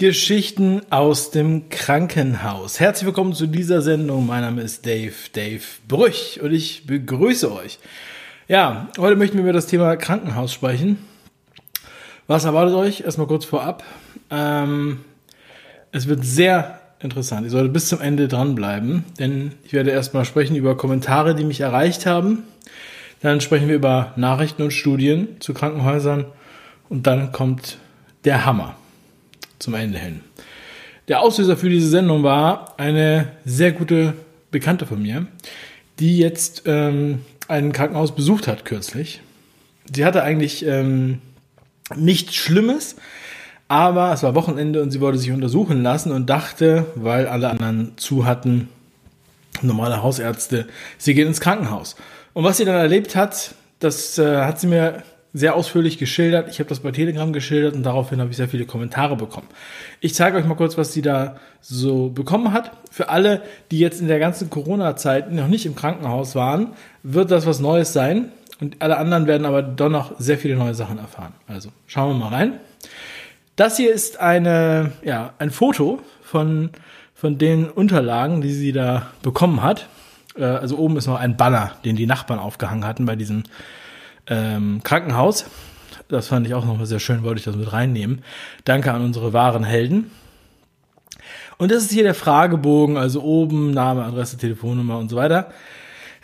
Geschichten aus dem Krankenhaus. Herzlich willkommen zu dieser Sendung. Mein Name ist Dave, Dave Brüch und ich begrüße euch. Ja, heute möchten wir über das Thema Krankenhaus sprechen. Was erwartet euch? Erstmal kurz vorab. Ähm, es wird sehr interessant. Ihr solltet bis zum Ende dranbleiben, denn ich werde erstmal sprechen über Kommentare, die mich erreicht haben. Dann sprechen wir über Nachrichten und Studien zu Krankenhäusern und dann kommt der Hammer zum Ende hin. Der Auslöser für diese Sendung war eine sehr gute Bekannte von mir, die jetzt ähm, ein Krankenhaus besucht hat kürzlich. Sie hatte eigentlich ähm, nichts Schlimmes, aber es war Wochenende und sie wollte sich untersuchen lassen und dachte, weil alle anderen zu hatten, normale Hausärzte, sie geht ins Krankenhaus. Und was sie dann erlebt hat, das äh, hat sie mir sehr ausführlich geschildert. Ich habe das bei Telegram geschildert und daraufhin habe ich sehr viele Kommentare bekommen. Ich zeige euch mal kurz, was sie da so bekommen hat. Für alle, die jetzt in der ganzen Corona-Zeit noch nicht im Krankenhaus waren, wird das was Neues sein. Und alle anderen werden aber doch noch sehr viele neue Sachen erfahren. Also schauen wir mal rein. Das hier ist eine, ja, ein Foto von, von den Unterlagen, die sie da bekommen hat. Äh, also oben ist noch ein Banner, den die Nachbarn aufgehangen hatten bei diesem ähm, Krankenhaus. Das fand ich auch nochmal sehr schön, wollte ich das mit reinnehmen. Danke an unsere wahren Helden. Und das ist hier der Fragebogen, also oben Name, Adresse, Telefonnummer und so weiter.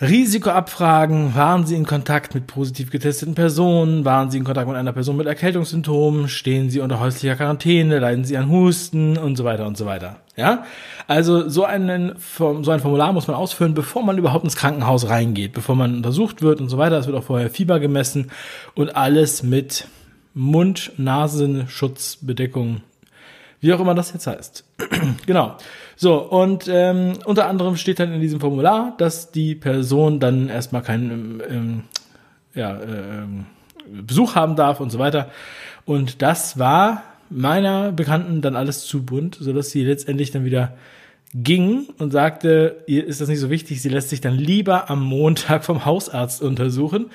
Risikoabfragen, waren Sie in Kontakt mit positiv getesteten Personen, waren Sie in Kontakt mit einer Person mit Erkältungssymptomen, stehen Sie unter häuslicher Quarantäne, leiden Sie an Husten und so weiter und so weiter. Ja? Also so, einen, so ein Formular muss man ausfüllen, bevor man überhaupt ins Krankenhaus reingeht, bevor man untersucht wird und so weiter. Es wird auch vorher Fieber gemessen und alles mit Mund, Nasen, Schutzbedeckung, wie auch immer das jetzt heißt. genau. So, und ähm, unter anderem steht dann in diesem Formular, dass die Person dann erstmal keinen ähm, ja, ähm, Besuch haben darf und so weiter. Und das war meiner Bekannten dann alles zu bunt, sodass sie letztendlich dann wieder ging und sagte, ihr ist das nicht so wichtig, sie lässt sich dann lieber am Montag vom Hausarzt untersuchen.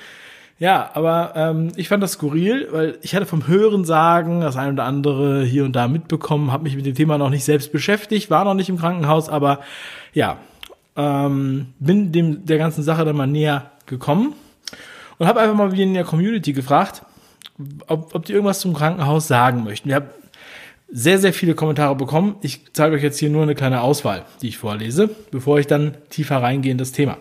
Ja, aber ähm, ich fand das skurril, weil ich hatte vom Hören sagen, das ein oder andere hier und da mitbekommen, habe mich mit dem Thema noch nicht selbst beschäftigt, war noch nicht im Krankenhaus, aber ja, ähm, bin dem der ganzen Sache dann mal näher gekommen und habe einfach mal wieder in der Community gefragt, ob, ob die irgendwas zum Krankenhaus sagen möchten. Wir haben sehr, sehr viele Kommentare bekommen. Ich zeige euch jetzt hier nur eine kleine Auswahl, die ich vorlese, bevor ich dann tiefer reingehe in das Thema.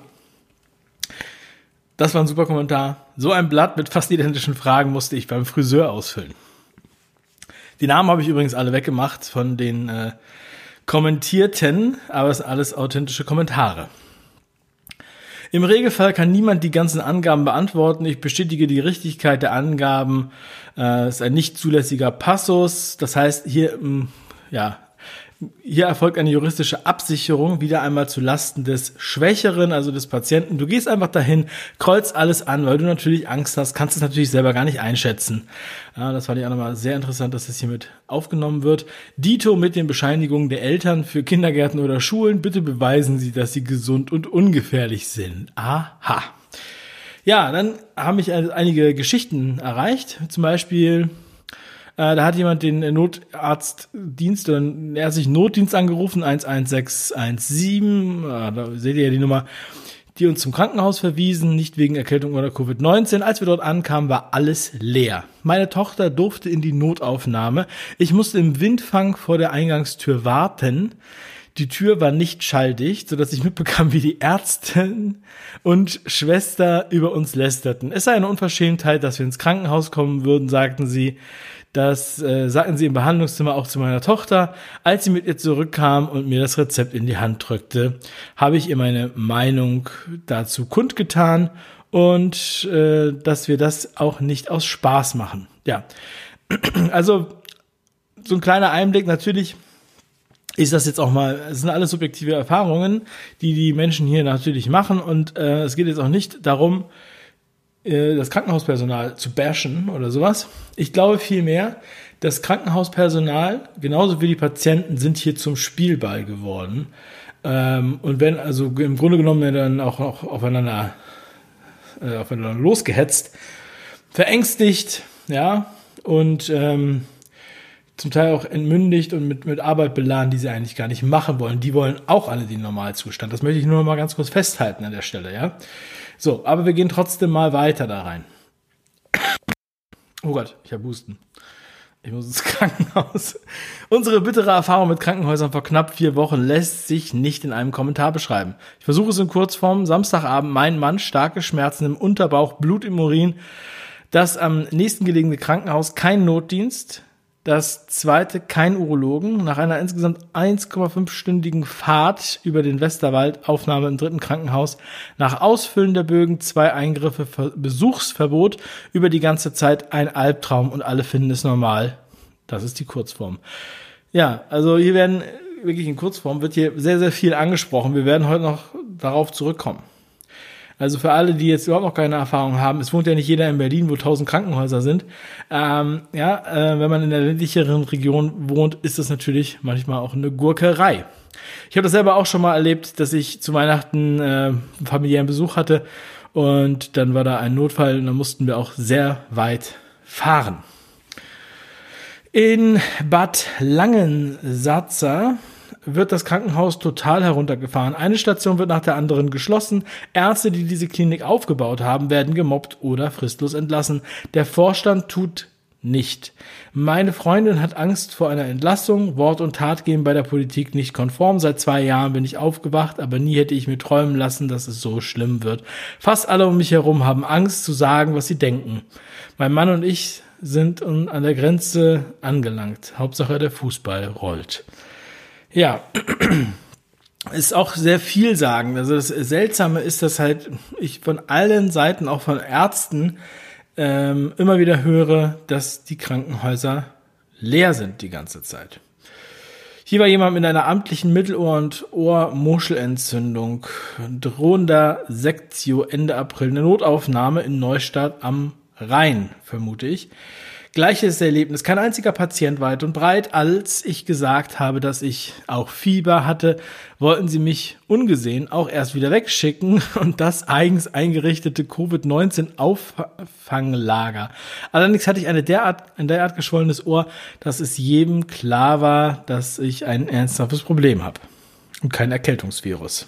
Das war ein super Kommentar. So ein Blatt mit fast identischen Fragen musste ich beim Friseur ausfüllen. Die Namen habe ich übrigens alle weggemacht von den äh, Kommentierten, aber es sind alles authentische Kommentare. Im Regelfall kann niemand die ganzen Angaben beantworten. Ich bestätige die Richtigkeit der Angaben. Äh, es ist ein nicht zulässiger Passus. Das heißt, hier, mm, ja, hier erfolgt eine juristische Absicherung wieder einmal zu Lasten des Schwächeren, also des Patienten. Du gehst einfach dahin, kreuzt alles an, weil du natürlich Angst hast, kannst es natürlich selber gar nicht einschätzen. Ja, das fand ich auch nochmal sehr interessant, dass das hier mit aufgenommen wird. Dito mit den Bescheinigungen der Eltern für Kindergärten oder Schulen. Bitte beweisen Sie, dass sie gesund und ungefährlich sind. Aha. Ja, dann haben mich einige Geschichten erreicht. Zum Beispiel äh, da hat jemand den Notarztdienst oder den ärztlichen Notdienst angerufen, 11617, äh, da seht ihr ja die Nummer, die uns zum Krankenhaus verwiesen, nicht wegen Erkältung oder Covid-19. Als wir dort ankamen, war alles leer. Meine Tochter durfte in die Notaufnahme. Ich musste im Windfang vor der Eingangstür warten. Die Tür war nicht schalldicht, sodass ich mitbekam, wie die Ärztin und Schwester über uns lästerten. Es sei eine Unverschämtheit, dass wir ins Krankenhaus kommen würden, sagten sie. Das äh, sagten sie im Behandlungszimmer auch zu meiner Tochter. Als sie mit ihr zurückkam und mir das Rezept in die Hand drückte, habe ich ihr meine Meinung dazu kundgetan und äh, dass wir das auch nicht aus Spaß machen. Ja, also so ein kleiner Einblick. Natürlich ist das jetzt auch mal, es sind alles subjektive Erfahrungen, die die Menschen hier natürlich machen und äh, es geht jetzt auch nicht darum, äh, das Krankenhauspersonal zu bashen oder sowas. Ich glaube vielmehr, das Krankenhauspersonal, genauso wie die Patienten, sind hier zum Spielball geworden. Ähm, und wenn also im Grunde genommen dann auch, auch aufeinander, äh, aufeinander losgehetzt, verängstigt, ja, und ähm, zum Teil auch entmündigt und mit, mit Arbeit beladen, die sie eigentlich gar nicht machen wollen. Die wollen auch alle den Normalzustand. Das möchte ich nur noch mal ganz kurz festhalten an der Stelle, ja. So, aber wir gehen trotzdem mal weiter da rein. Oh Gott, ich habe Husten. Ich muss ins Krankenhaus. Unsere bittere Erfahrung mit Krankenhäusern vor knapp vier Wochen lässt sich nicht in einem Kommentar beschreiben. Ich versuche es in Kurzform. Samstagabend mein Mann, starke Schmerzen im Unterbauch, Blut im Urin. Das am nächsten gelegene Krankenhaus kein Notdienst. Das zweite kein Urologen. Nach einer insgesamt 1,5-stündigen Fahrt über den Westerwald, Aufnahme im dritten Krankenhaus, nach Ausfüllen der Bögen zwei Eingriffe, Besuchsverbot, über die ganze Zeit ein Albtraum und alle finden es normal. Das ist die Kurzform. Ja, also hier werden wirklich in Kurzform wird hier sehr, sehr viel angesprochen. Wir werden heute noch darauf zurückkommen. Also für alle, die jetzt überhaupt noch keine Erfahrung haben, es wohnt ja nicht jeder in Berlin, wo tausend Krankenhäuser sind. Ähm, ja, äh, wenn man in der ländlicheren Region wohnt, ist das natürlich manchmal auch eine Gurkerei. Ich habe das selber auch schon mal erlebt, dass ich zu Weihnachten äh, familiären Besuch hatte und dann war da ein Notfall und dann mussten wir auch sehr weit fahren. In Bad Langensatzer wird das Krankenhaus total heruntergefahren. Eine Station wird nach der anderen geschlossen. Ärzte, die diese Klinik aufgebaut haben, werden gemobbt oder fristlos entlassen. Der Vorstand tut nicht. Meine Freundin hat Angst vor einer Entlassung. Wort und Tat gehen bei der Politik nicht konform. Seit zwei Jahren bin ich aufgewacht, aber nie hätte ich mir träumen lassen, dass es so schlimm wird. Fast alle um mich herum haben Angst zu sagen, was sie denken. Mein Mann und ich sind an der Grenze angelangt. Hauptsache der Fußball rollt. Ja, ist auch sehr viel sagen. Also das Seltsame ist, dass halt ich von allen Seiten, auch von Ärzten, ähm, immer wieder höre, dass die Krankenhäuser leer sind die ganze Zeit. Hier war jemand mit einer amtlichen Mittelohr- und Ohrmuschelentzündung, drohender Sektio Ende April, eine Notaufnahme in Neustadt am Rhein, vermute ich. Gleiches Erlebnis, kein einziger Patient weit und breit. Als ich gesagt habe, dass ich auch Fieber hatte, wollten sie mich ungesehen auch erst wieder wegschicken und das eigens eingerichtete Covid-19-Auffanglager. Allerdings hatte ich eine derart, ein derart geschwollenes Ohr, dass es jedem klar war, dass ich ein ernsthaftes Problem habe und kein Erkältungsvirus.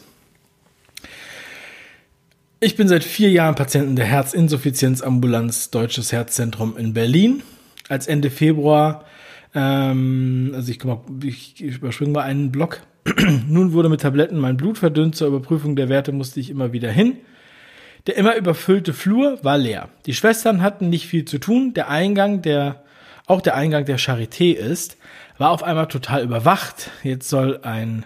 Ich bin seit vier Jahren Patienten der Herzinsuffizienzambulanz Deutsches Herzzentrum in Berlin als Ende Februar, ähm, also ich, ich, ich überspringe mal einen Block. Nun wurde mit Tabletten mein Blut verdünnt. Zur Überprüfung der Werte musste ich immer wieder hin. Der immer überfüllte Flur war leer. Die Schwestern hatten nicht viel zu tun. Der Eingang, der auch der Eingang der Charité ist, war auf einmal total überwacht. Jetzt soll ein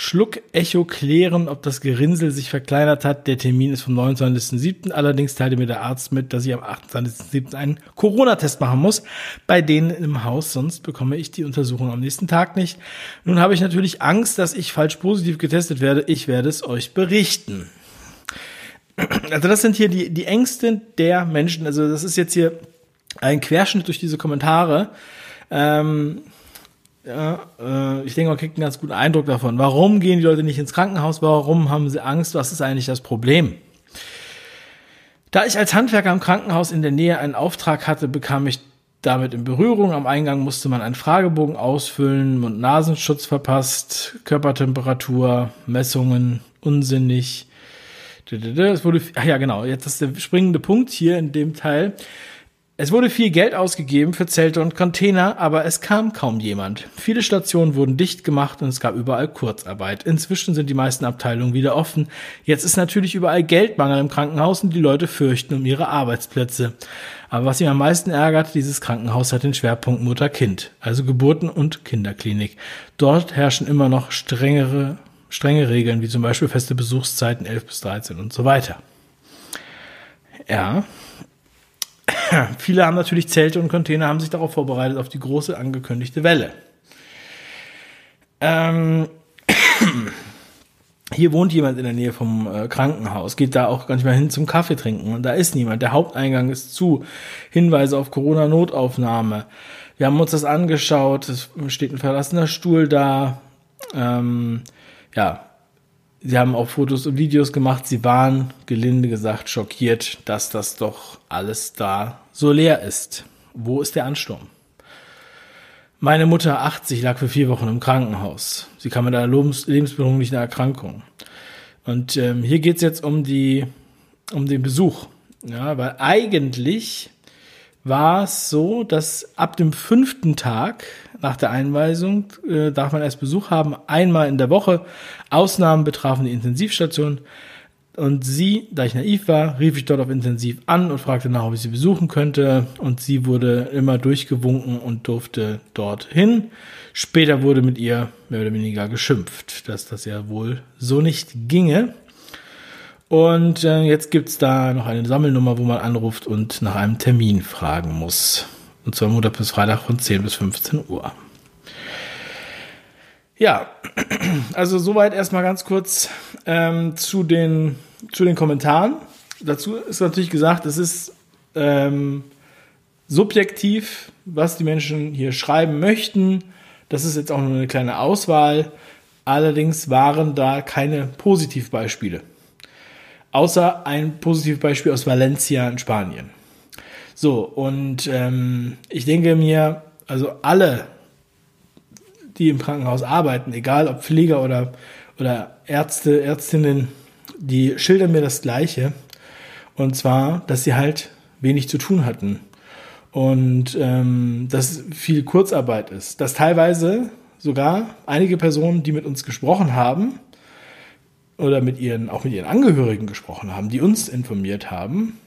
Schluck-Echo klären, ob das Gerinnsel sich verkleinert hat. Der Termin ist vom 29.07. Allerdings teilte mir der Arzt mit, dass ich am 28.07. einen Corona-Test machen muss. Bei denen im Haus, sonst bekomme ich die Untersuchung am nächsten Tag nicht. Nun habe ich natürlich Angst, dass ich falsch positiv getestet werde. Ich werde es euch berichten. Also das sind hier die, die Ängste der Menschen. Also das ist jetzt hier ein Querschnitt durch diese Kommentare. Ähm, ja, äh, ich denke, man kriegt einen ganz guten Eindruck davon. Warum gehen die Leute nicht ins Krankenhaus? Warum haben sie Angst? Was ist eigentlich das Problem? Da ich als Handwerker im Krankenhaus in der Nähe einen Auftrag hatte, bekam ich damit in Berührung. Am Eingang musste man einen Fragebogen ausfüllen, Mund-Nasenschutz verpasst, Körpertemperatur, Messungen, unsinnig. Es wurde, ach ja, genau, jetzt ist der springende Punkt hier in dem Teil. Es wurde viel Geld ausgegeben für Zelte und Container, aber es kam kaum jemand. Viele Stationen wurden dicht gemacht und es gab überall Kurzarbeit. Inzwischen sind die meisten Abteilungen wieder offen. Jetzt ist natürlich überall Geldmangel im Krankenhaus und die Leute fürchten um ihre Arbeitsplätze. Aber was mich am meisten ärgert, dieses Krankenhaus hat den Schwerpunkt Mutter-Kind, also Geburten- und Kinderklinik. Dort herrschen immer noch strengere, strenge Regeln, wie zum Beispiel feste Besuchszeiten 11 bis 13 und so weiter. Ja, Viele haben natürlich Zelte und Container, haben sich darauf vorbereitet, auf die große angekündigte Welle. Ähm, hier wohnt jemand in der Nähe vom äh, Krankenhaus, geht da auch gar nicht mehr hin zum Kaffee trinken und da ist niemand. Der Haupteingang ist zu. Hinweise auf Corona-Notaufnahme. Wir haben uns das angeschaut, es steht ein verlassener Stuhl da. Ähm, ja, Sie haben auch Fotos und Videos gemacht. Sie waren, gelinde gesagt, schockiert, dass das doch alles da so leer ist. Wo ist der Ansturm? Meine Mutter 80 lag für vier Wochen im Krankenhaus. Sie kam mit einer lebensbedrohlichen Erkrankung. Und ähm, hier geht's jetzt um die, um den Besuch. Ja, weil eigentlich war es so, dass ab dem fünften Tag nach der Einweisung äh, darf man erst Besuch haben, einmal in der Woche. Ausnahmen betrafen die Intensivstation. Und sie, da ich naiv war, rief ich dort auf Intensiv an und fragte nach, ob ich sie besuchen könnte. Und sie wurde immer durchgewunken und durfte dorthin. Später wurde mit ihr mehr oder weniger geschimpft, dass das ja wohl so nicht ginge. Und äh, jetzt gibt's da noch eine Sammelnummer, wo man anruft und nach einem Termin fragen muss. Und zwar Montag bis Freitag von 10 bis 15 Uhr. Ja, also soweit erstmal ganz kurz ähm, zu, den, zu den Kommentaren. Dazu ist natürlich gesagt, es ist ähm, subjektiv, was die Menschen hier schreiben möchten. Das ist jetzt auch nur eine kleine Auswahl. Allerdings waren da keine Positivbeispiele. Außer ein Positivbeispiel aus Valencia in Spanien. So, und ähm, ich denke mir, also alle die im Krankenhaus arbeiten, egal ob Pfleger oder, oder Ärzte, Ärztinnen, die schildern mir das Gleiche. Und zwar, dass sie halt wenig zu tun hatten. Und ähm, dass viel Kurzarbeit ist. Dass teilweise sogar einige Personen, die mit uns gesprochen haben, oder mit ihren, auch mit ihren Angehörigen gesprochen haben, die uns informiert haben,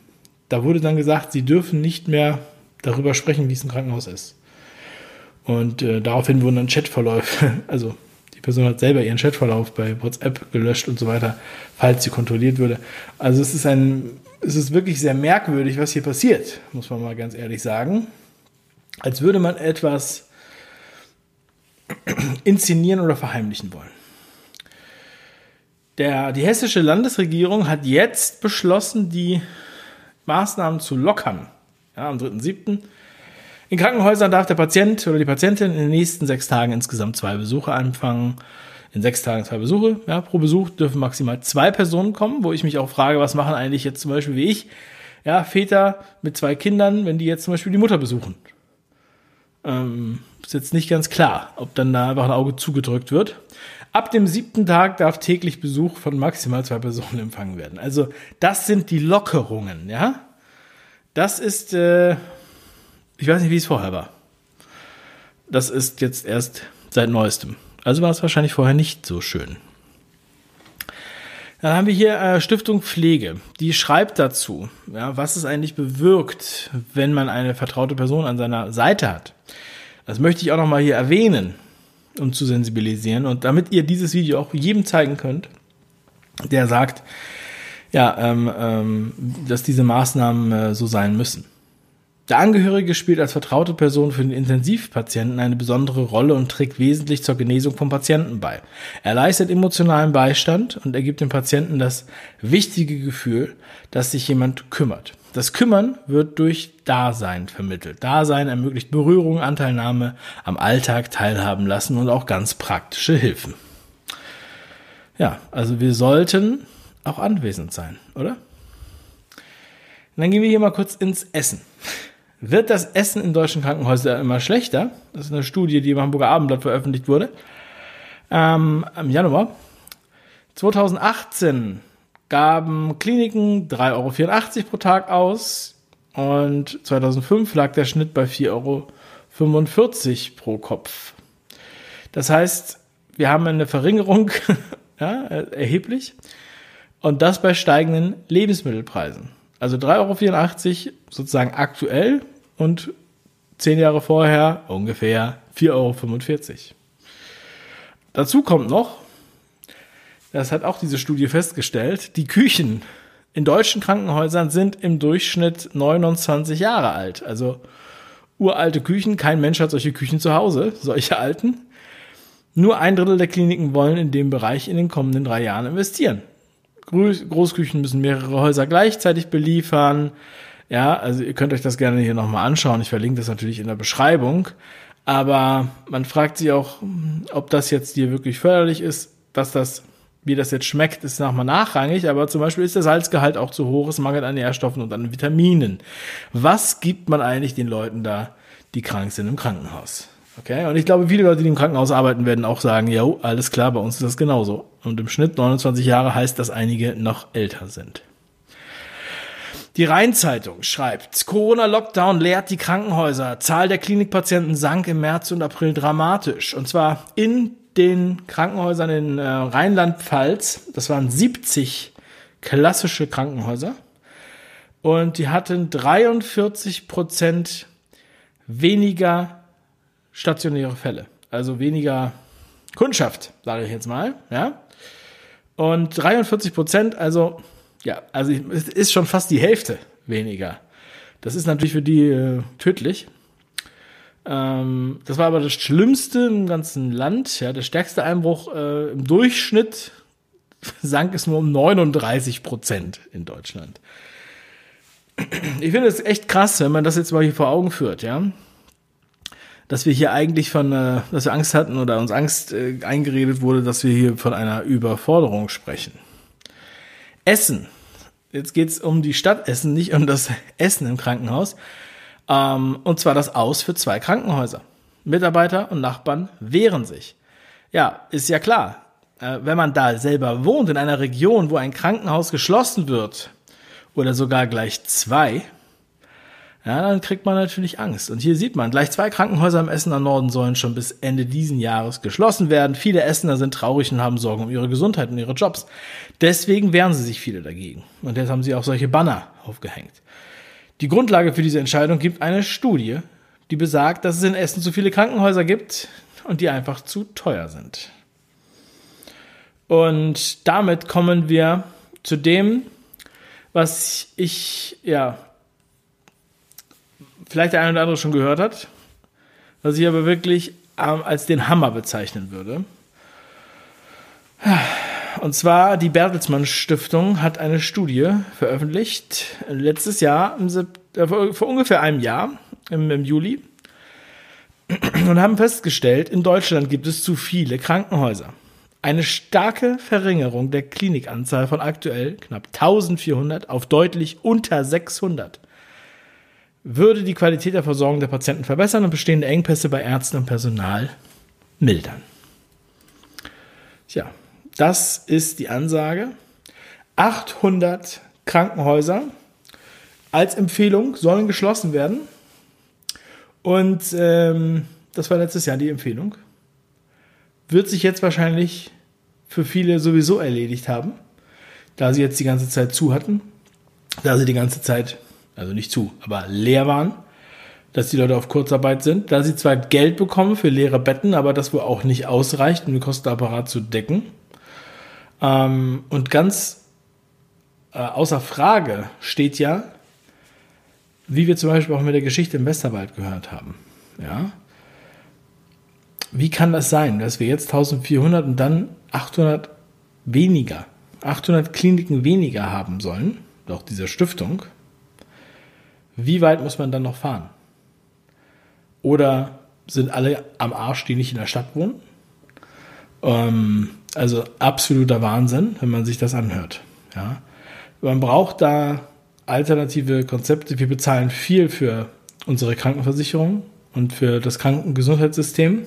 da wurde dann gesagt, sie dürfen nicht mehr darüber sprechen, wie es im Krankenhaus ist. Und äh, daraufhin wurden dann Chatverläufe, also die Person hat selber ihren Chatverlauf bei WhatsApp gelöscht und so weiter, falls sie kontrolliert würde. Also es ist ein, es ist wirklich sehr merkwürdig, was hier passiert, muss man mal ganz ehrlich sagen. Als würde man etwas inszenieren oder verheimlichen wollen. Der, die hessische Landesregierung hat jetzt beschlossen, die Maßnahmen zu lockern. Ja, am 3.7. In Krankenhäusern darf der Patient oder die Patientin in den nächsten sechs Tagen insgesamt zwei Besuche anfangen. In sechs Tagen zwei Besuche. Ja, pro Besuch dürfen maximal zwei Personen kommen, wo ich mich auch frage, was machen eigentlich jetzt zum Beispiel wie ich, ja, Väter mit zwei Kindern, wenn die jetzt zum Beispiel die Mutter besuchen. Ähm, ist jetzt nicht ganz klar, ob dann da einfach ein Auge zugedrückt wird. Ab dem siebten Tag darf täglich Besuch von maximal zwei Personen empfangen werden. Also das sind die Lockerungen, ja. Das ist äh, ich weiß nicht, wie es vorher war. Das ist jetzt erst seit neuestem. Also war es wahrscheinlich vorher nicht so schön. Dann haben wir hier äh, Stiftung Pflege. Die schreibt dazu, ja, was es eigentlich bewirkt, wenn man eine vertraute Person an seiner Seite hat. Das möchte ich auch nochmal hier erwähnen, um zu sensibilisieren und damit ihr dieses Video auch jedem zeigen könnt, der sagt, ja, ähm, ähm, dass diese Maßnahmen äh, so sein müssen. Der Angehörige spielt als vertraute Person für den Intensivpatienten eine besondere Rolle und trägt wesentlich zur Genesung vom Patienten bei. Er leistet emotionalen Beistand und ergibt dem Patienten das wichtige Gefühl, dass sich jemand kümmert. Das Kümmern wird durch Dasein vermittelt. Dasein ermöglicht Berührung, Anteilnahme am Alltag teilhaben lassen und auch ganz praktische Hilfen. Ja, also wir sollten auch anwesend sein, oder? Und dann gehen wir hier mal kurz ins Essen. Wird das Essen in deutschen Krankenhäusern immer schlechter? Das ist eine Studie, die im Hamburger Abendblatt veröffentlicht wurde. Ähm, Im Januar. 2018 gaben Kliniken 3,84 Euro pro Tag aus und 2005 lag der Schnitt bei 4,45 Euro pro Kopf. Das heißt, wir haben eine Verringerung ja, erheblich und das bei steigenden Lebensmittelpreisen. Also 3,84 Euro sozusagen aktuell und zehn Jahre vorher ungefähr 4,45 Euro. Dazu kommt noch, das hat auch diese Studie festgestellt, die Küchen in deutschen Krankenhäusern sind im Durchschnitt 29 Jahre alt. Also uralte Küchen, kein Mensch hat solche Küchen zu Hause, solche alten. Nur ein Drittel der Kliniken wollen in dem Bereich in den kommenden drei Jahren investieren. Großküchen müssen mehrere Häuser gleichzeitig beliefern. Ja, also ihr könnt euch das gerne hier nochmal anschauen. Ich verlinke das natürlich in der Beschreibung. Aber man fragt sich auch, ob das jetzt hier wirklich förderlich ist, dass das, wie das jetzt schmeckt, ist nochmal nachrangig. Aber zum Beispiel ist der Salzgehalt auch zu hoch, es mangelt an Nährstoffen und an Vitaminen. Was gibt man eigentlich den Leuten da, die krank sind im Krankenhaus? Okay, und ich glaube, viele Leute, die im Krankenhaus arbeiten, werden auch sagen, ja, alles klar, bei uns ist das genauso. Und im Schnitt 29 Jahre heißt, dass einige noch älter sind. Die Rheinzeitung schreibt, Corona-Lockdown leert die Krankenhäuser. Zahl der Klinikpatienten sank im März und April dramatisch. Und zwar in den Krankenhäusern in äh, Rheinland-Pfalz. Das waren 70 klassische Krankenhäuser. Und die hatten 43 Prozent weniger stationäre Fälle. Also weniger Kundschaft, sage ich jetzt mal. Ja. Und 43 Prozent, also ja, also es ist schon fast die Hälfte weniger. Das ist natürlich für die äh, tödlich. Ähm, das war aber das Schlimmste im ganzen Land. Ja, der stärkste Einbruch äh, im Durchschnitt sank es nur um 39 Prozent in Deutschland. Ich finde es echt krass, wenn man das jetzt mal hier vor Augen führt, ja. Dass wir hier eigentlich von, äh, dass wir Angst hatten oder uns Angst äh, eingeredet wurde, dass wir hier von einer Überforderung sprechen. Essen. Jetzt geht's um die Stadt Essen, nicht um das Essen im Krankenhaus. Ähm, und zwar das Aus für zwei Krankenhäuser. Mitarbeiter und Nachbarn wehren sich. Ja, ist ja klar. Äh, wenn man da selber wohnt, in einer Region, wo ein Krankenhaus geschlossen wird, oder sogar gleich zwei, ja, dann kriegt man natürlich Angst. Und hier sieht man, gleich zwei Krankenhäuser im Essener Norden sollen schon bis Ende diesen Jahres geschlossen werden. Viele Essener sind traurig und haben Sorgen um ihre Gesundheit und ihre Jobs. Deswegen wehren sie sich viele dagegen. Und jetzt haben sie auch solche Banner aufgehängt. Die Grundlage für diese Entscheidung gibt eine Studie, die besagt, dass es in Essen zu viele Krankenhäuser gibt und die einfach zu teuer sind. Und damit kommen wir zu dem, was ich, ja, vielleicht der eine oder andere schon gehört hat, was ich aber wirklich ähm, als den Hammer bezeichnen würde. Und zwar die Bertelsmann Stiftung hat eine Studie veröffentlicht, letztes Jahr, äh, vor ungefähr einem Jahr, im, im Juli, und haben festgestellt, in Deutschland gibt es zu viele Krankenhäuser. Eine starke Verringerung der Klinikanzahl von aktuell knapp 1400 auf deutlich unter 600 würde die Qualität der Versorgung der Patienten verbessern und bestehende Engpässe bei Ärzten und Personal mildern. Tja, das ist die Ansage. 800 Krankenhäuser als Empfehlung sollen geschlossen werden. Und ähm, das war letztes Jahr die Empfehlung. Wird sich jetzt wahrscheinlich für viele sowieso erledigt haben, da sie jetzt die ganze Zeit zu hatten, da sie die ganze Zeit, also nicht zu, aber leer waren, dass die Leute auf Kurzarbeit sind, da sie zwar Geld bekommen für leere Betten, aber das wohl auch nicht ausreicht, um den Kostenapparat zu decken. Ähm, und ganz äh, außer Frage steht ja, wie wir zum Beispiel auch mit der Geschichte im Westerwald gehört haben. Ja? Wie kann das sein, dass wir jetzt 1400 und dann 800 weniger, 800 Kliniken weniger haben sollen, laut dieser Stiftung? Wie weit muss man dann noch fahren? Oder sind alle am Arsch, die nicht in der Stadt wohnen? Ähm, also absoluter Wahnsinn, wenn man sich das anhört. Ja. Man braucht da alternative Konzepte. Wir bezahlen viel für unsere Krankenversicherung und für das Krankengesundheitssystem.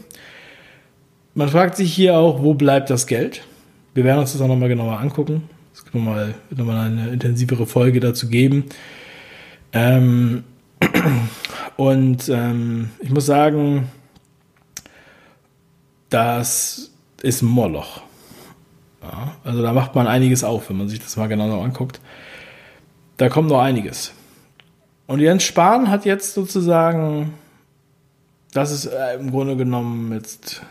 Man fragt sich hier auch, wo bleibt das Geld? Wir werden uns das auch nochmal genauer angucken. Es wird nochmal, wird nochmal eine intensivere Folge dazu geben. Ähm, und ähm, ich muss sagen, das ist Moloch. Ja, also da macht man einiges auf, wenn man sich das mal genau anguckt. Da kommt noch einiges. Und Jens Spahn hat jetzt sozusagen, das ist äh, im Grunde genommen jetzt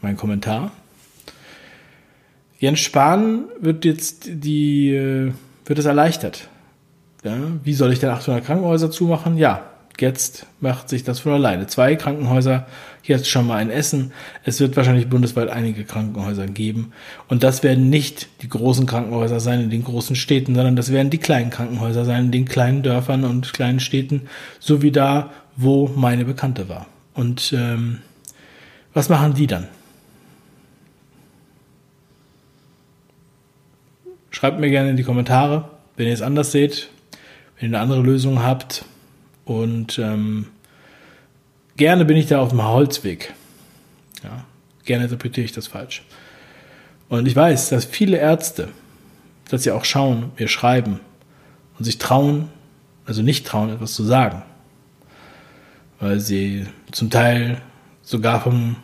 mein Kommentar. Jens Spahn wird jetzt die, äh, wird es erleichtert. Ja, wie soll ich denn 800 Krankenhäuser zumachen? Ja, Jetzt macht sich das von alleine. Zwei Krankenhäuser, jetzt schon mal ein Essen. Es wird wahrscheinlich bundesweit einige Krankenhäuser geben. Und das werden nicht die großen Krankenhäuser sein in den großen Städten, sondern das werden die kleinen Krankenhäuser sein in den kleinen Dörfern und kleinen Städten, so wie da, wo meine Bekannte war. Und ähm, was machen die dann? Schreibt mir gerne in die Kommentare, wenn ihr es anders seht, wenn ihr eine andere Lösung habt. Und ähm, gerne bin ich da auf dem Holzweg. Ja, gerne interpretiere ich das falsch. Und ich weiß, dass viele Ärzte, dass sie auch schauen, mir schreiben und sich trauen, also nicht trauen, etwas zu sagen. Weil sie zum Teil sogar vom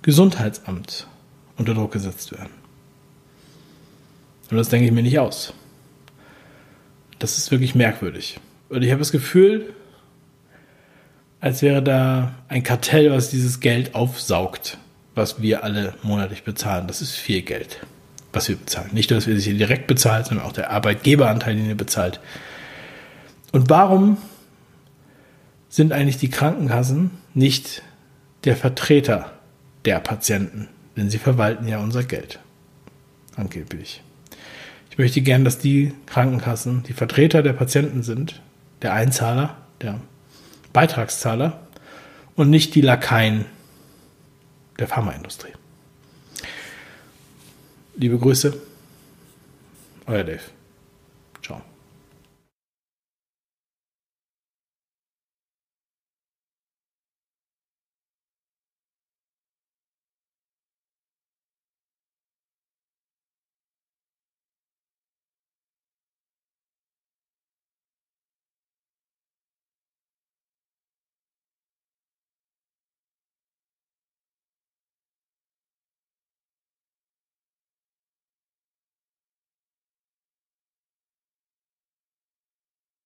Gesundheitsamt unter Druck gesetzt werden. Und das denke ich mir nicht aus. Das ist wirklich merkwürdig. Und ich habe das Gefühl, als wäre da ein Kartell, was dieses Geld aufsaugt, was wir alle monatlich bezahlen. Das ist viel Geld, was wir bezahlen. Nicht nur, dass wir es hier direkt bezahlen, sondern auch der Arbeitgeberanteil, den ihr bezahlt. Und warum sind eigentlich die Krankenkassen nicht der Vertreter der Patienten? Denn sie verwalten ja unser Geld. Angeblich. Ich möchte gern, dass die Krankenkassen die Vertreter der Patienten sind, der Einzahler, der Beitragszahler und nicht die Lakaien der Pharmaindustrie. Liebe Grüße, euer Dave.